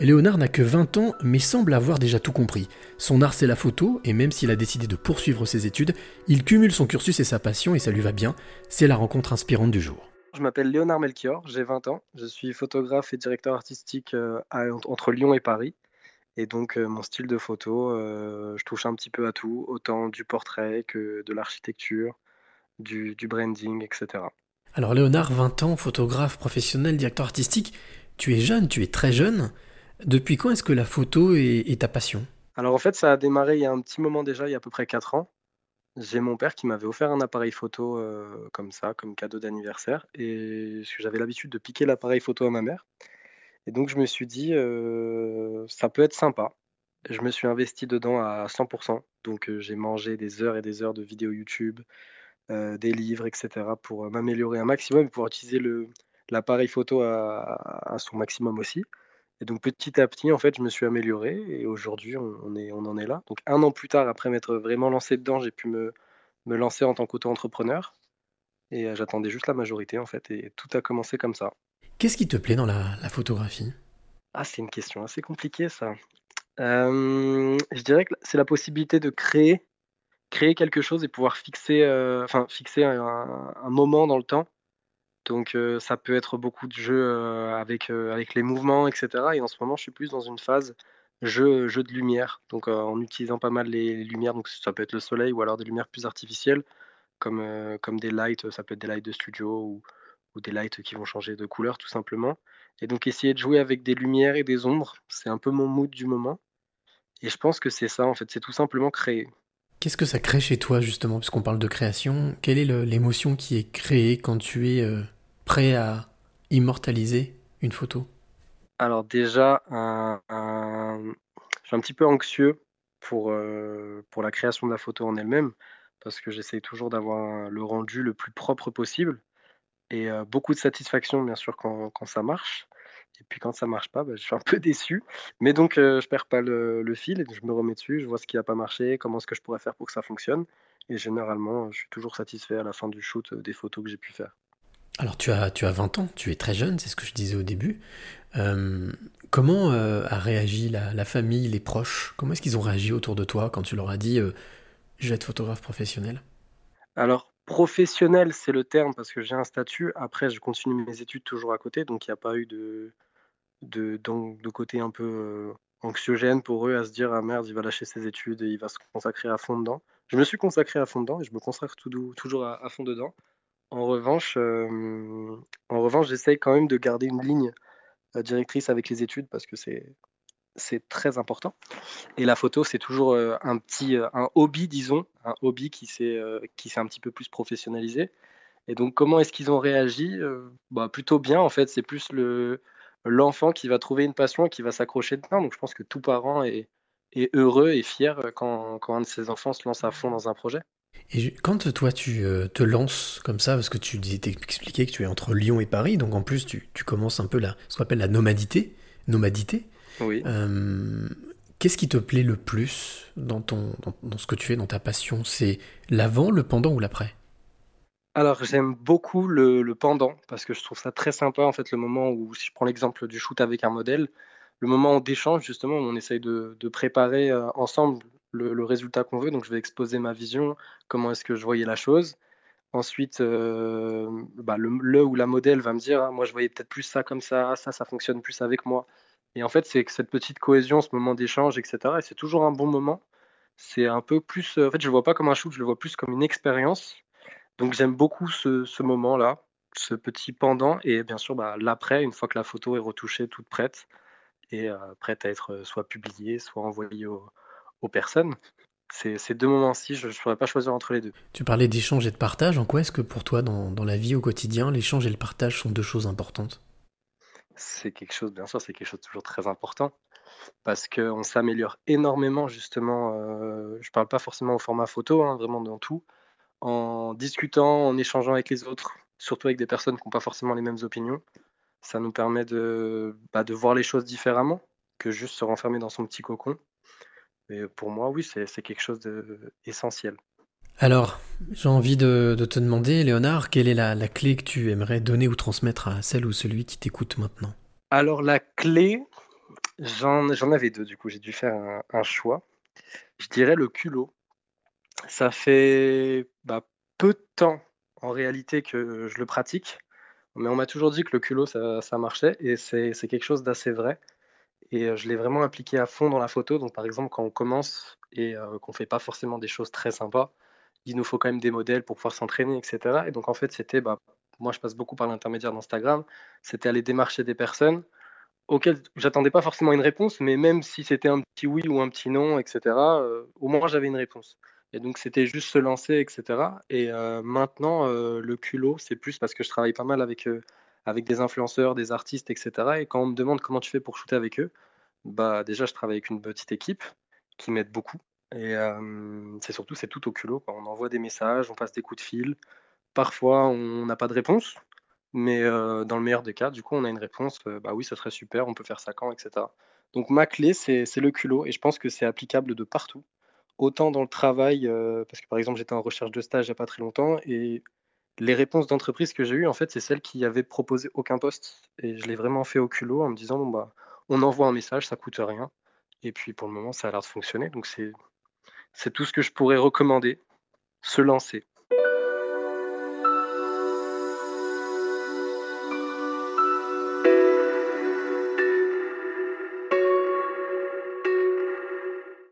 Léonard n'a que 20 ans, mais semble avoir déjà tout compris. Son art, c'est la photo, et même s'il a décidé de poursuivre ses études, il cumule son cursus et sa passion, et ça lui va bien. C'est la rencontre inspirante du jour. Je m'appelle Léonard Melchior, j'ai 20 ans. Je suis photographe et directeur artistique euh, entre Lyon et Paris. Et donc, euh, mon style de photo, euh, je touche un petit peu à tout, autant du portrait que de l'architecture, du, du branding, etc. Alors, Léonard, 20 ans, photographe professionnel, directeur artistique. Tu es jeune, tu es très jeune. Depuis quand est-ce que la photo est, ta passion? Alors en fait, ça a démarré il y a un petit moment déjà, il y a à peu près 4 ans. J'ai mon père qui m'avait offert un appareil photo euh, comme ça, comme cadeau d'anniversaire, et j'avais l'habitude de piquer l'appareil photo à ma mère. Et donc je me suis dit, euh, ça peut être sympa. Je me suis investi dedans à 100%. Donc euh, j'ai mangé des heures et des heures de vidéos YouTube, des livres, etc. pour m'améliorer un maximum et pouvoir utiliser l'appareil photo à, son maximum aussi. Et donc petit à petit, en fait, je me suis amélioré et aujourd'hui, on, est, on en est là. Donc un an plus tard, après m'être vraiment lancé dedans, j'ai pu me, me lancer en tant qu'auto-entrepreneur. Et euh, j'attendais juste la majorité, en fait, et tout a commencé comme ça. Qu'est-ce qui te plaît dans la, photographie? Ah, c'est une question assez compliquée, ça. Euh, je dirais que c'est la possibilité de créer, créer quelque chose et pouvoir fixer, euh, enfin, fixer un, moment dans le temps donc ça peut être beaucoup de jeux avec, avec les mouvements, etc. Et en ce moment, je suis plus dans une phase jeu, jeu de lumière, donc en utilisant pas mal les, lumières. Donc ça peut être le soleil ou alors des lumières plus artificielles, comme, comme des lights, ça peut être des lights de studio ou, ou des lights qui vont changer de couleur tout simplement. Et donc essayer de jouer avec des lumières et des ombres, c'est un peu mon mood du moment. Et je pense que c'est ça, en fait, c'est tout simplement créer. Qu'est-ce que ça crée chez toi, justement, puisqu'on parle de création Quelle est l'émotion qui est créée quand tu es prêt à immortaliser une photo Alors déjà, je suis un petit peu anxieux pour, euh, pour la création de la photo en elle-même, parce que j'essaye toujours d'avoir le rendu le plus propre possible, et euh, beaucoup de satisfaction bien sûr quand, quand, ça marche. Et puis quand ça marche pas, bah, je suis un peu déçu. Mais donc euh, je perds pas le, le, fil et je me remets dessus, je vois ce qui n'a pas marché, comment est-ce que je pourrais faire pour que ça fonctionne. Et généralement, je suis toujours satisfait à la fin du shoot des photos que j'ai pu faire. Alors tu as, tu as 20 ans, tu es très jeune, c'est ce que je disais au début. Euh, comment euh, a réagi la, famille, les proches? Comment est-ce qu'ils ont réagi autour de toi quand tu leur as dit euh, je vais être photographe professionnel Alors professionnel, c'est le terme parce que j'ai un statut. Après, je continue mes études toujours à côté, donc il n'y a pas eu de, de, de, côté un peu anxiogène pour eux à se dire ah merde, il va lâcher ses études et il va se consacrer à fond dedans. Je me suis consacré à fond dedans et je me consacre toujours à fond dedans. En revanche, euh, revanche, j'essaye quand même de garder une ligne euh, directrice avec les études parce que c'est très important. Et la photo, c'est toujours euh, un petit un hobby, disons, un hobby qui s'est qui un petit peu plus professionnalisé. Et donc, comment est-ce qu'ils ont réagi? Bah, Plutôt bien, en fait. C'est plus le l'enfant qui va trouver une passion et qui va s'accrocher dedans. Donc, je pense que tout parent est, est heureux et fier quand, quand un de ses enfants se lance à fond dans un projet. Et quand toi tu euh, te lances comme ça, parce que tu expliquais que tu es entre Lyon et Paris, donc en plus tu, commences un peu la, ce qu'on appelle la nomadité, nomadité. Oui. Euh, qu'est-ce qui te plaît le plus dans, ton, dans, ce que tu fais, dans ta passion? C'est l'avant, le pendant ou l'après? Alors j'aime beaucoup le, pendant, parce que je trouve ça très sympa en fait le moment où, si je prends l'exemple du shoot avec un modèle, le moment d'échange justement où on essaye de, de préparer euh, ensemble le, résultat qu'on veut. Donc, je vais exposer ma vision, comment est-ce que je voyais la chose. Ensuite, euh, bah, le, ou la modèle va me dire, ah, moi, je voyais peut-être plus ça comme ça, ça, ça fonctionne plus avec moi. Et en fait, c'est cette petite cohésion, ce moment d'échange, etc. Et c'est toujours un bon moment. C'est un peu plus, euh, en fait, je le vois pas comme un shoot, je le vois plus comme une expérience. Donc, j'aime beaucoup ce, moment-là, ce petit pendant. Et bien sûr, bah, l'après, une fois que la photo est retouchée, toute prête, et euh, prête à être soit publiée, soit envoyée au, aux personnes. Ces deux moments-ci, je ne pourrais pas choisir entre les deux. Tu parlais d'échange et de partage. En quoi est-ce que pour toi, dans, dans la vie au quotidien, l'échange et le partage sont deux choses importantes? C'est quelque chose, bien sûr, c'est quelque chose de toujours très important parce qu'on s'améliore énormément justement. Euh, je ne parle pas forcément au format photo, hein, vraiment dans tout. En discutant, en échangeant avec les autres, surtout avec des personnes qui n'ont pas forcément les mêmes opinions, ça nous permet de, bah, de voir les choses différemment que juste se renfermer dans son petit cocon. Et pour moi, oui, c'est quelque chose d'essentiel. Alors, j'ai envie de, te demander, Léonard, quelle est la, clé que tu aimerais donner ou transmettre à celle ou celui qui t'écoute maintenant? Alors, la clé, J'en avais 2 du coup, j'ai dû faire un un choix. Je dirais le culot. Ça fait, bah, peu de temps en réalité que je le pratique, mais on m'a toujours dit que le culot ça ça marchait et c'est quelque chose d'assez vrai et heu, je l'ai vraiment appliqué à fond dans la photo. Donc par exemple, quand on commence et heu, qu'on fait pas forcément des choses très sympas, il nous faut quand même des modèles pour pouvoir s'entraîner et cetera. Et donc en fait, c'était, bah, moi je passe beaucoup par l'intermédiaire d'Instagram, c'était aller démarcher des personnes auxquelles j'attendais pas forcément une réponse, mais même si c'était un petit oui ou un petit non et cetera, heu, au moins j'avais une réponse. Et donc c'était juste se lancer et cetera. Et maintenant, le culot, c'est plus parce que je travaille pas mal avec, avec des influenceurs, des artistes et cetera et quand on me demande comment tu fais pour shooter avec eux, bah, déjà je travaille avec une petite équipe qui m'aide beaucoup et hem, c'est surtout c'est tout au culot. On envoie des messages, on passe des coups de fil. Parfois on n'a pas de réponse, mais heu, dans le meilleur des cas, du coup, on a une réponse, heu: «Bah oui, ça serait super, on peut faire ça quand?» et cetera. Donc ma clé, c'est le culot et je pense que c'est applicable de partout. Autant dans le travail, parce que, par exemple, j'étais en recherche de stage il y a pas très longtemps et les réponses d'entreprises que j'ai eues, en fait, c'est celles qui avaient proposé aucun poste. Et je l'ai vraiment fait au culot en me disant: «Bon, bah, on envoie un message, ça coûte rien» et puis pour le moment, ça a l'air de fonctionner. Donc c'est tout ce que je pourrais recommander, se lancer.